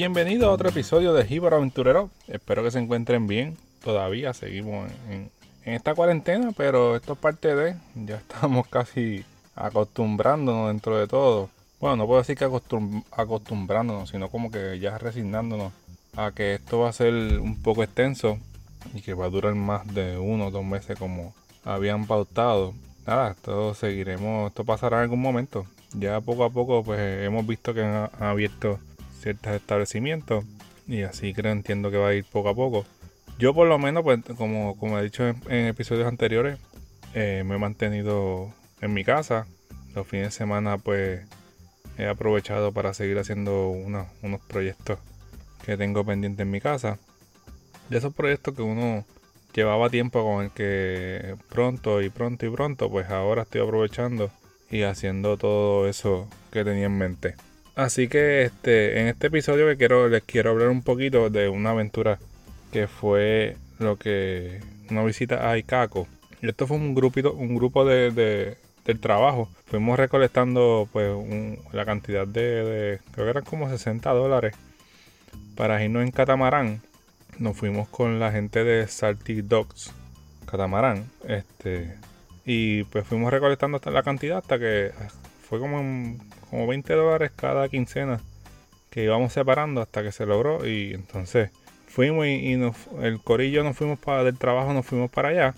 Bienvenido a otro episodio de Jíbaro Aventurero. Espero que se encuentren bien. Todavía seguimos en, esta cuarentena, pero esto es parte de. Ya estamos casi acostumbrándonos dentro de todo. Bueno, no puedo decir que acostumbrándonos, sino como que ya resignándonos a que esto va a ser un poco extenso y que va a durar más de uno o dos meses como habían pautado. Nada, esto seguiremos, esto pasará en algún momento. Ya poco a poco pues hemos visto que han abierto ciertos establecimientos y así creo entiendo que va a ir poco a poco. Yo por lo menos, pues como, como he dicho en, episodios anteriores, eh, me he mantenido en mi casa. Los fines de semana pues he aprovechado para seguir haciendo unos, unos proyectos que tengo pendientes en mi casa. De esos proyectos que uno llevaba tiempo con el que pronto y pronto y pronto, pues ahora estoy aprovechando y haciendo todo eso que tenía en mente. Así que este, en este episodio que quiero, les quiero hablar un poquito de una aventura que fue lo que una visita a Icaco. Y esto fue un grupito, un grupo de, del trabajo. Fuimos recolectando pues la cantidad de, creo que eran como 60 dólares para irnos en catamarán. Nos fuimos con la gente de Salty Dogs catamarán. Este y pues fuimos recolectando la cantidad hasta que fue como como 20 dólares cada quincena que íbamos separando hasta que se logró y entonces fuimos y, el corillo nos fuimos para del trabajo nos fuimos para allá.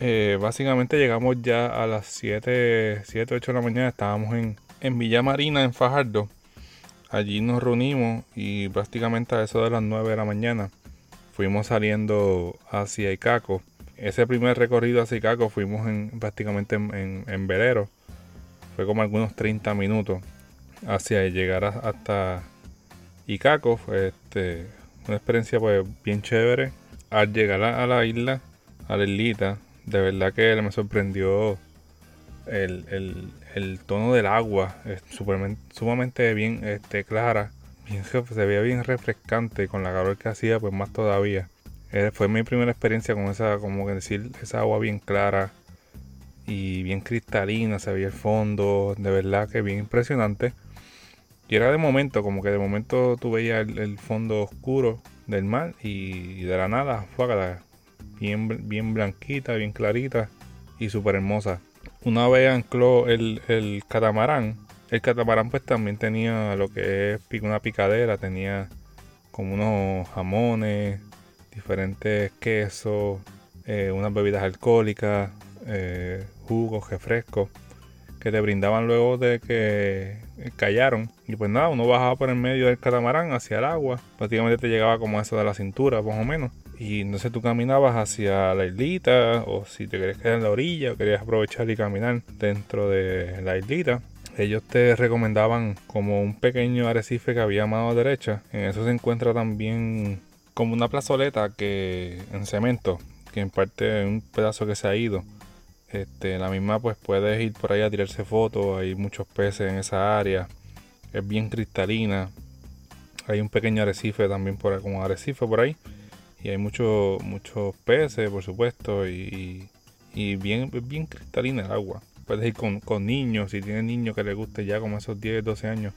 Eh, básicamente llegamos ya a las 7 7 8 de la mañana estábamos en, en Villa Marina en Fajardo. Allí nos reunimos y prácticamente a eso de las 9 de la mañana fuimos saliendo hacia Icaco. Ese primer recorrido hacia Icaco fuimos en, prácticamente en, en, en fue como algunos 30 minutos hacia llegar hasta Icaco. Este, una experiencia pues bien chévere. Al llegar a la isla, a la islita, de verdad que me sorprendió el, tono del agua. Es sumamente bien este, clara. se veía bien refrescante con la calor que hacía, pues más todavía. Eh, fue mi primera experiencia con esa, como que decir, esa agua bien clara y bien cristalina, se veía el fondo, de verdad que bien impresionante. Y era de momento, como que de momento tú veías el, fondo oscuro del mar y, de la nada, fue bien, bien blanquita, bien clarita y súper hermosa. Una vez ancló el, el catamarán, el catamarán pues también tenía lo que es una picadera, tenía como unos jamones, diferentes quesos, eh, unas bebidas alcohólicas, eh, jugos, refrescos que te brindaban luego de que callaron. Y pues nada, uno bajaba por el medio del catamarán hacia el agua. Prácticamente te llegaba como eso de la cintura, más o menos. Y entonces tú caminabas hacia la islita, o si te querías quedar en la orilla, o querías aprovechar y caminar dentro de la islita. Ellos te recomendaban como un pequeño arrecife que había a mano derecha. En eso se encuentra también como una plazoleta que en cemento, que en parte un pedazo que se ha ido este, la misma pues puedes ir por ahí a tirarse fotos, hay muchos peces en esa área, es bien cristalina, hay un pequeño arrecife también por ahí, como arrecife por ahí, y hay muchos muchos peces por supuesto, y, y bien, bien cristalina el agua. Puedes ir con, niños, si tienes niños que les guste ya como esos 10, 12 años,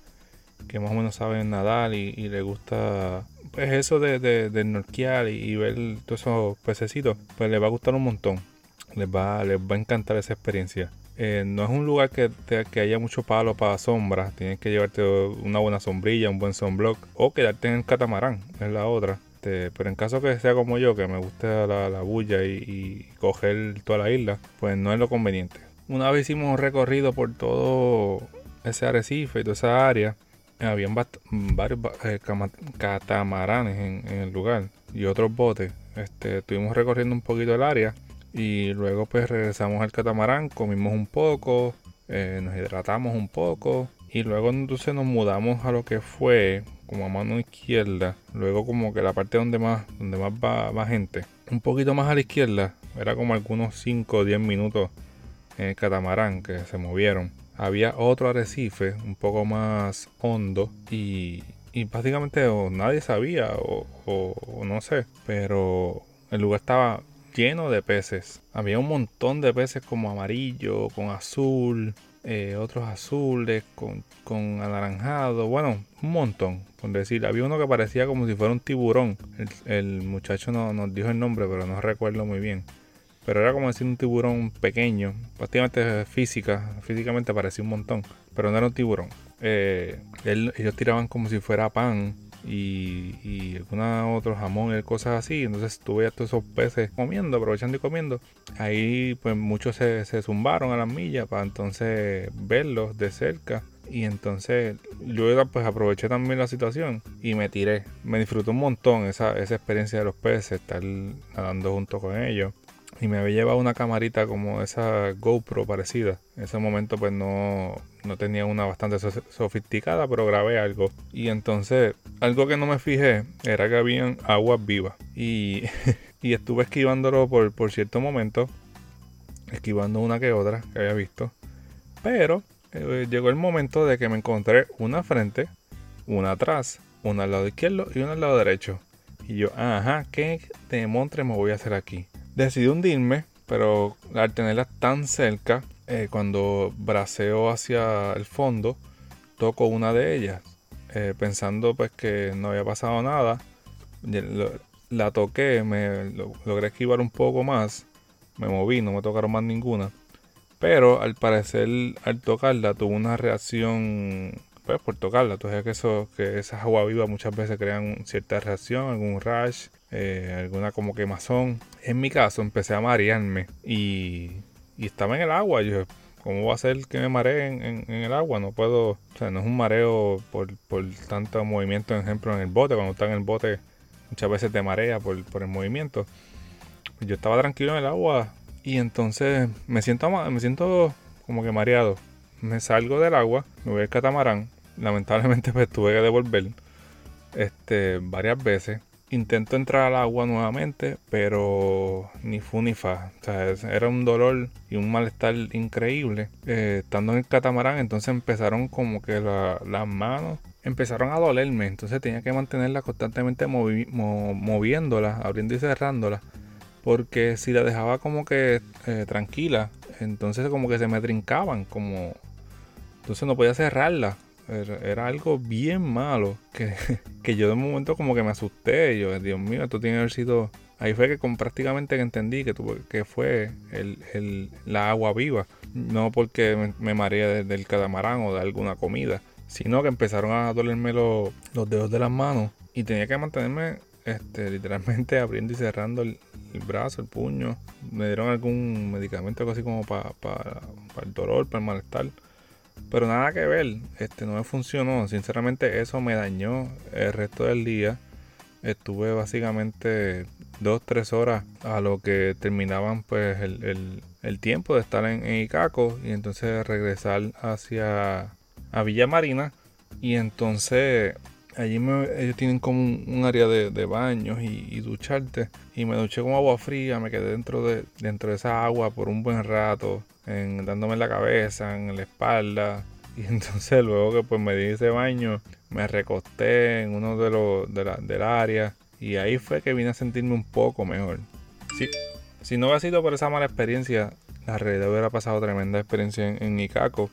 que más o menos saben nadar y, y les gusta pues eso de, de, de norquear y, y ver todos esos pececitos, pues les va a gustar un montón les va, les va a encantar esa experiencia. Eh, no es un lugar que, que haya mucho palo para sombra. Tienes que llevarte una buena sombrilla, un buen sunblock o quedarte en el catamarán, es la otra. Este, pero en caso que sea como yo, que me guste la, la bulla y, coger toda la isla, pues no es lo conveniente. Una vez hicimos un recorrido por todo ese arrecife y toda esa área. Habían varios eh, catamaranes en, en, el lugar y otros botes. Este, estuvimos recorriendo un poquito el área y luego pues regresamos al catamarán, comimos un poco, eh, nos hidratamos un poco. Y luego entonces nos mudamos a lo que fue como a mano izquierda. Luego como que la parte donde más, donde más va, va gente. Un poquito más a la izquierda. Era como algunos 5 o 10 minutos en el catamarán que se movieron. Había otro arrecife un poco más hondo. Y, y básicamente nadie sabía o, o no sé. Pero el lugar estaba lleno de peces. Había un montón de peces como amarillo, con azul, eh, otros azules, con, con, anaranjado, bueno, un montón, por decir. Había uno que parecía como si fuera un tiburón. El, muchacho no, nos dijo el nombre, pero no recuerdo muy bien. Pero era como decir un tiburón pequeño, prácticamente física, físicamente parecía un montón, pero no era un tiburón. Eh, ellos tiraban como si fuera pan y, y alguna otro jamón y cosas así. Entonces tuve a todos esos peces comiendo, aprovechando y comiendo. Ahí pues muchos se, se zumbaron a las millas para entonces verlos de cerca. Y entonces yo pues aproveché también la situación y me tiré. Me disfruté un montón esa, esa experiencia de los peces, estar nadando junto con ellos y me había llevado una camarita como esa GoPro parecida. En ese momento pues no, no tenía una bastante sofisticada, pero grabé algo. Y entonces algo que no me fijé era que habían aguas vivas. Y, y estuve esquivándolo por, por cierto momento, esquivando una que otra que había visto. Pero eh, llegó el momento de que me encontré una frente, una atrás, una al lado izquierdo y una al lado derecho. Y yo, ajá, ¿qué demontre me voy a hacer aquí? Decidí hundirme, pero al tenerla tan cerca, eh, cuando braceo hacia el fondo, toco una de ellas, eh, pensando pues que no había pasado nada. La toqué, me logré esquivar un poco más, me moví, no me tocaron más ninguna. Pero al parecer al tocarla tuvo una reacción pues por tocarla. Sabes que eso, que esas agua viva muchas veces crean cierta reacción, algún rash, eh, alguna como quemazón. En mi caso empecé a marearme y, y estaba en el agua. Yo, ¿cómo va a ser que me maree en, el agua? No puedo, o sea, no es un mareo por, por tanto movimiento, por ejemplo, en el bote. Cuando está en el bote, muchas veces te marea por, por el movimiento. Yo estaba tranquilo en el agua y entonces me siento, me siento como que mareado. Me salgo del agua, me voy al catamarán. Lamentablemente pues tuve que devolver este, varias veces intento entrar al agua nuevamente, pero ni fu ni fa. O sea, era un dolor y un malestar increíble. Eh, estando en el catamarán, entonces empezaron como que las manos empezaron a dolerme. Entonces tenía que mantenerla constantemente moviéndola, abriendo y cerrándola. Porque si la dejaba como que eh, tranquila, entonces como que se me trincaban, como... Entonces no podía cerrarla. Era, algo bien malo que, que, yo de momento como que me asusté. Yo, Dios mío, esto tiene que haber sido... Ahí fue que prácticamente que entendí que, tuve, que fue el, la agua viva. No porque me, me mareé del catamarán o de alguna comida. Sino que empezaron a dolerme los dedos de las manos. Y tenía que mantenerme este, literalmente abriendo y cerrando el, brazo, el puño. Me dieron algún medicamento algo así como para el dolor, para el malestar. Pero nada que ver, este no me funcionó. Sinceramente eso me dañó el resto del día. Estuve básicamente dos, tres horas a lo que terminaban pues el, tiempo de estar en, Icaco y entonces regresar hacia a Villa Marina. Y entonces allí ellos tienen como un, área de, baños y, ducharte. Y me duché con agua fría, me quedé dentro de, dentro de esa agua por un buen rato en, dándome en la cabeza, en la espalda. Y entonces luego que pues me di ese baño, me recosté en uno de los de la, del área y ahí fue que vine a sentirme un poco mejor. Si, si no hubiera sido por esa mala experiencia, la realidad hubiera pasado tremenda experiencia en, en Icaco.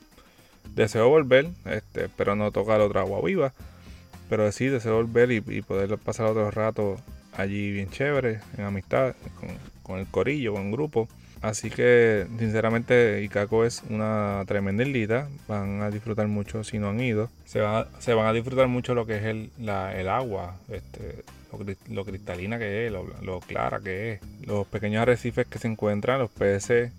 Deseo volver, este, pero no tocar otra agua viva. Pero sí, deseo volver y, poder pasar otro rato allí bien chévere, en amistad, con, con el corillo, con el grupo. Así que sinceramente Icaco es una tremenda islita. Van a disfrutar mucho si no han ido. Se, se van a disfrutar mucho lo que es el, el agua, este, lo, cristalina que es, lo, clara que es. Los pequeños arrecifes que se encuentran, los peces.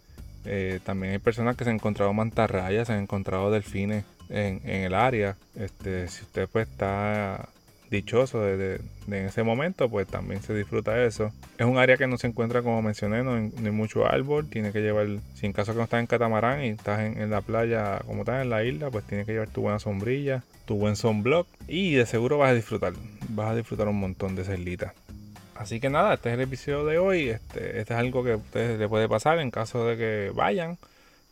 Eh, también hay personas que se han encontrado mantarrayas, se han encontrado delfines en, en el área. Este, si usted pues está dichoso de, en ese momento, pues también se disfruta eso. Es un área que no se encuentra, como mencioné, no hay, mucho árbol. Tiene que llevar, si en caso que no estás en catamarán y estás en, la playa como estás en la isla, pues tienes que llevar tu buena sombrilla, tu buen sunblock y de seguro vas a disfrutar. Vas a disfrutar un montón de esa islita. Así que nada, este es el episodio de hoy. Este, este es algo que a ustedes les puede pasar en caso de que vayan.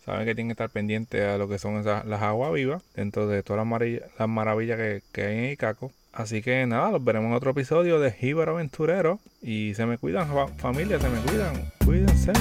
Saben que tienen que estar pendientes a lo que son esas, las aguas vivas dentro de todas las, maravillas que, que hay en Icaco. Así que nada, los veremos en otro episodio de Jíbaro Aventurero. Y se me cuidan, familia, se me cuidan. Cuídense.